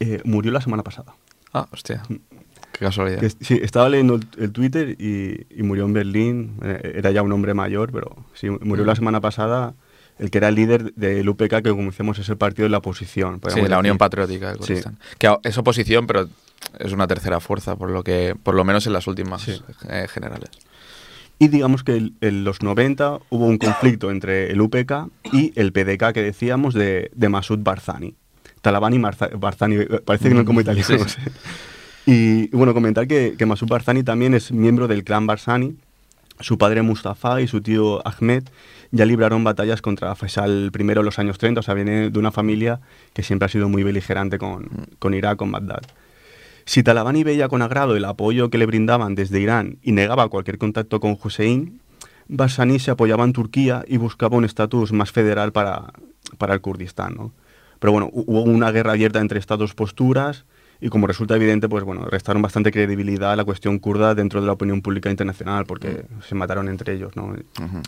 eh, murió la semana pasada. Ah, hostia. Qué casualidad. Que- sí, estaba leyendo el, el Twitter y, y murió en Berlín. Eh, era ya un hombre mayor, pero sí, murió Mm. la semana pasada el que era el líder del UPK, que como decíamos es el partido de la oposición. Sí, la Unión. Patriótica del Sí. Kurdistán. Que es oposición, pero es una tercera fuerza, por lo que, por lo menos en las últimas Sí. eh, generales. Y digamos que en los 90 hubo un conflicto entre el UPK y el PDK que decíamos de, de Masud Barzani. Talabani Marza- Barzani, eh, parece que no [laughs] como italiano. Sí, no sé. Y, bueno, comentar que, que Masud Barzani también es miembro del clan Barzani. Su padre Mustafa y su tío Ahmed ya libraron batallas contra Faisal I en los años 30, o sea, viene de una familia que siempre ha sido muy beligerante con, con Irak, con Bagdad. Si Talabani veía con agrado el apoyo que le brindaban desde Irán y negaba cualquier contacto con Hussein, Barzani se apoyaba en Turquía y buscaba un estatus más federal para, para el Kurdistán. ¿no? Pero bueno, hu- hubo una guerra abierta entre estas dos posturas y como resulta evidente, pues bueno, restaron bastante credibilidad a la cuestión kurda dentro de la opinión pública internacional porque se mataron entre ellos. ¿no?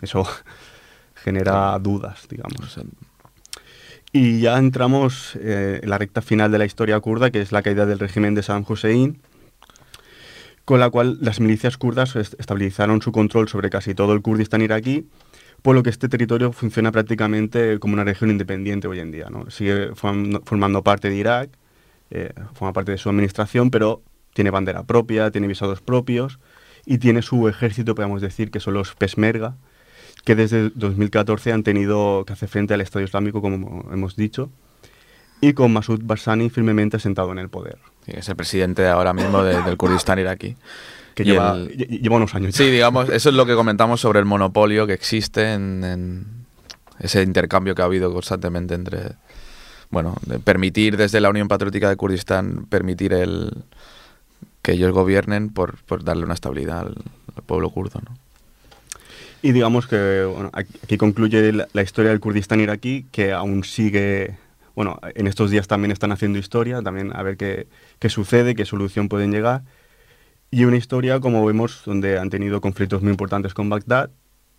Eso [laughs] genera dudas, digamos. Y ya entramos eh, en la recta final de la historia kurda, que es la caída del régimen de Saddam Hussein, con la cual las milicias kurdas est- estabilizaron su control sobre casi todo el Kurdistán iraquí, por lo que este territorio funciona prácticamente como una región independiente hoy en día. ¿no? Sigue form- formando parte de Irak, eh, forma parte de su administración, pero tiene bandera propia, tiene visados propios y tiene su ejército, podemos decir, que son los Peshmerga, que desde 2014 han tenido que hacer frente al Estado Islámico, como hemos dicho, y con Masud Barzani firmemente sentado en el poder, sí, es el presidente ahora mismo de- del Kurdistán iraquí. que lleva, el- lleva unos años. ya. Sí, digamos, eso es lo que comentamos sobre el monopolio que existe en, en ese intercambio que ha habido constantemente entre, bueno, permitir desde la Unión Patriótica de Kurdistán, permitir el que ellos gobiernen por, darle una estabilidad al, pueblo kurdo, ¿no? Y digamos que aquí concluye la, historia del Kurdistán iraquí, que aún sigue, bueno, en estos días también están haciendo historia, también a ver qué, qué sucede, qué solución pueden llegar. Y una historia, como vemos, donde han tenido conflictos muy importantes con Bagdad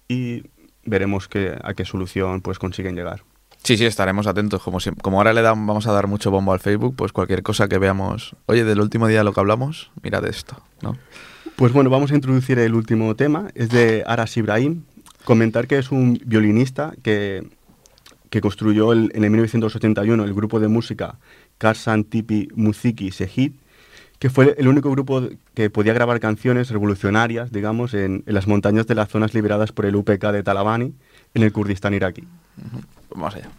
y veremos que, a qué solución pues consiguen llegar. Sí, sí, estaremos atentos. Como, como ahora le dan, vamos a dar mucho bombo al Facebook, pues cualquier cosa que veamos, oye, del último día de lo que hablamos, mirad esto, ¿no? Pues bueno, vamos a introducir el último tema. Es de Aras Ibrahim. Comentar que es un violinista que, que construyó el- en el 1981 el grupo de música Karsan Tipi Musiki Sehit, que fue el único grupo que podía grabar canciones revolucionarias, digamos, en, en las montañas de las zonas liberadas por el UPK de Talabani en el Kurdistán iraquí. Vamos allá.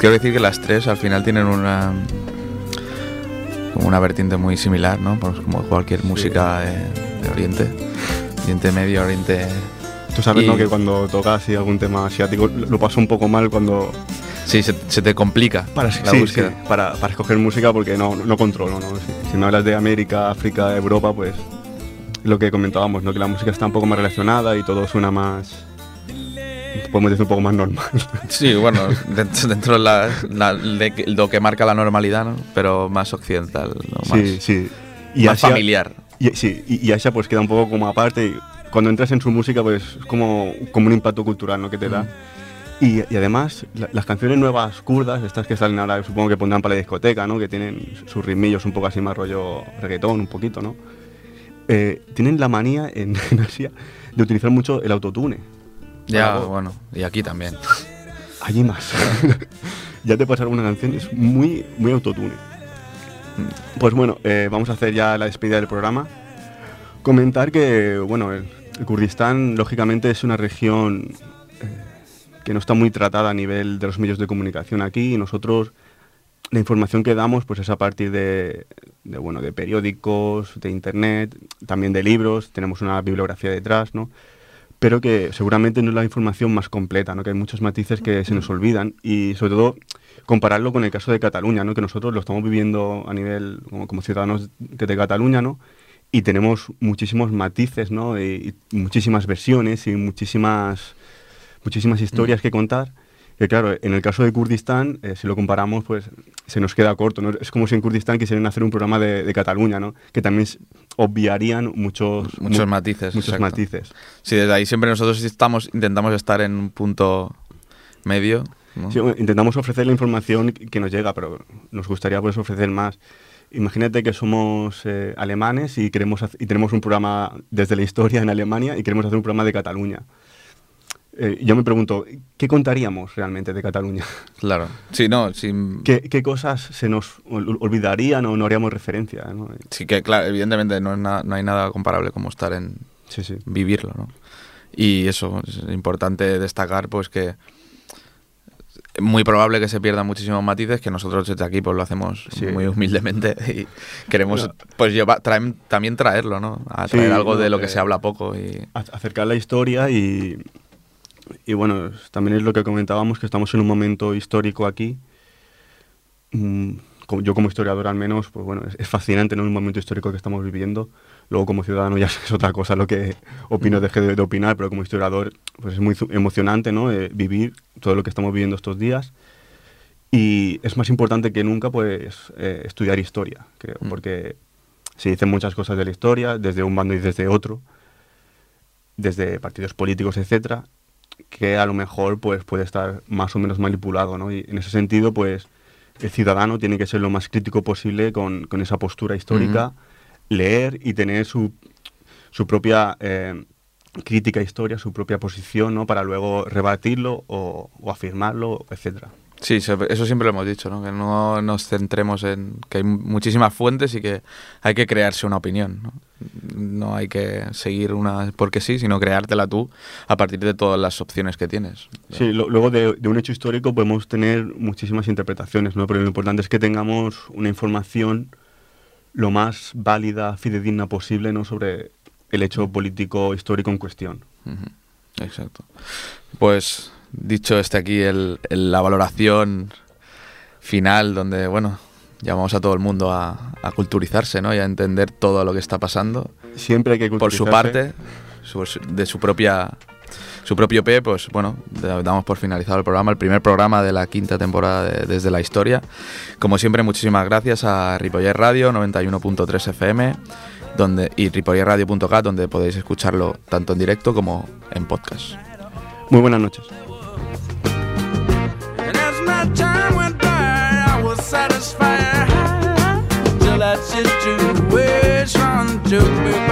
Quiero decir que las tres al final tienen una. una vertiente muy similar, ¿no? Pues como cualquier música de, de Oriente. Oriente Medio, Oriente. Tú sabes, Y- ¿no? Que cuando tocas así algún tema asiático lo lo paso un poco mal cuando... Sí, se, se te complica Para, la sí, búsqueda. sí, para, para escoger música porque no, no controlo, ¿no? Si, si me hablas de América, África, Europa, pues lo que comentábamos, ¿no? Que la música está un poco más relacionada y todo suena más... Podemos decir un poco más normal. [laughs] Sí, bueno, dentro, dentro de la- la- de lo que marca la normalidad, ¿no? Pero más occidental, ¿no? Más, sí, sí. más Asia- familiar. Y, sí, y, y Asia pues queda un poco como aparte. y cuando entras en su música pues es como, como un impacto cultural ¿no? que te da. Y, y además la- las canciones nuevas kurdas, estas que salen ahora supongo que pondrán para la discoteca, ¿no? que tienen sus ritmillos un poco así más rollo reggaetón, un poquito, ¿no? Eh, tienen la manía en, [laughs] en Asia de utilizar mucho el autotune. Ya, bueno, y aquí también. [laughs] Allí más. [laughs] ya te pasar una canción, es muy, muy autotune. Pues bueno, eh, vamos a hacer ya la despedida del programa. Comentar que, bueno, el, el Kurdistán, lógicamente, es una región eh, que no está muy tratada a nivel de los medios de comunicación aquí y nosotros la información que damos pues es a partir de, de, bueno, de periódicos, de internet, también de libros, tenemos una bibliografía detrás, ¿no? Pero que seguramente no es la información más completa, ¿no? que hay muchos matices que se nos olvidan y sobre todo compararlo con el caso de Cataluña, ¿no? que nosotros lo estamos viviendo a nivel como, como ciudadanos de Cataluña ¿no? y tenemos muchísimos matices ¿no? y, y muchísimas versiones y muchísimas, muchísimas historias que contar. Que claro, en el caso de Kurdistán, eh, si lo comparamos, pues se nos queda corto. ¿no? Es como si en Kurdistán quisieran hacer un programa de, de Cataluña, ¿no? que también obviarían muchos, Muchos mu- matices, Muchos exacto. matices. Sí, desde ahí siempre nosotros estamos, intentamos estar en un punto medio. ¿no? Sí, intentamos ofrecer la información que nos llega, pero nos gustaría pues, ofrecer más. Imagínate que somos eh, alemanes y, queremos y tenemos un programa desde la historia en Alemania y queremos hacer un programa de Cataluña. Eh, yo me pregunto, ¿qué contaríamos realmente de Cataluña? Claro. Sí, no, sin, ¿Qué, qué cosas se nos ol- olvidarían o no haríamos referencia? ¿no? sí que, claro, evidentemente no, es no hay nada comparable como estar en Sí, sí. vivirlo, ¿no? Y eso, es importante destacar, pues que muy probable que se pierdan muchísimos matices, que nosotros desde aquí pues lo hacemos Sí. muy humildemente y queremos No. pues llevar, traem- también traerlo, ¿no? A Sí, traer algo no, de lo que eh, se habla poco y... acercar la historia y, y bueno, también es lo que comentábamos, que estamos en un momento histórico aquí. Mm, yo como historiador al menos, pues bueno, es, fascinante ¿no? el momento histórico que estamos viviendo. Luego como ciudadano ya [laughs] es otra cosa lo que opino, deje de, de opinar, pero como historiador pues es muy emocionante ¿no? Eh, vivir todo lo que estamos viviendo estos días. Y es más importante que nunca pues eh, estudiar historia, creo, Mm. porque se dicen muchas cosas de la historia, desde un bando y desde otro desde partidos políticos, etcétera, que a lo mejor pues puede estar más o menos manipulado, ¿no? Y en ese sentido, pues el ciudadano tiene que ser lo más crítico posible con, con esa postura histórica, leer y tener su, su propia eh, crítica historia, su propia posición, ¿no? Para luego rebatirlo o, o afirmarlo, etcétera. Sí, eso siempre lo hemos dicho, ¿no? que no nos centremos en que hay muchísimas fuentes y que hay que crearse una opinión. No, No hay que seguir una porque sí, sino creártela tú a partir de todas las opciones que tienes. Sí, lo- luego de, de un hecho histórico podemos tener muchísimas interpretaciones, ¿no? Pero lo importante es que tengamos una información lo más válida, fidedigna posible, ¿no? Sobre el hecho político histórico en cuestión. Exacto. Pues dicho este aquí el, el- la valoración final donde, bueno, llamamos a todo el mundo a, a culturizarse, ¿no? Y a entender todo lo que está pasando. Siempre hay que por su culturizarse. parte, su- de su propia su propio pie, pues bueno, da- damos por finalizado el programa, el primer programa de la quinta temporada de- desde la historia. Como siempre, muchísimas gracias a Ripoller Radio 91.3 FM donde, y ripollerradio.cat, donde podéis escucharlo tanto en directo como en podcast. Muy buenas noches. to me.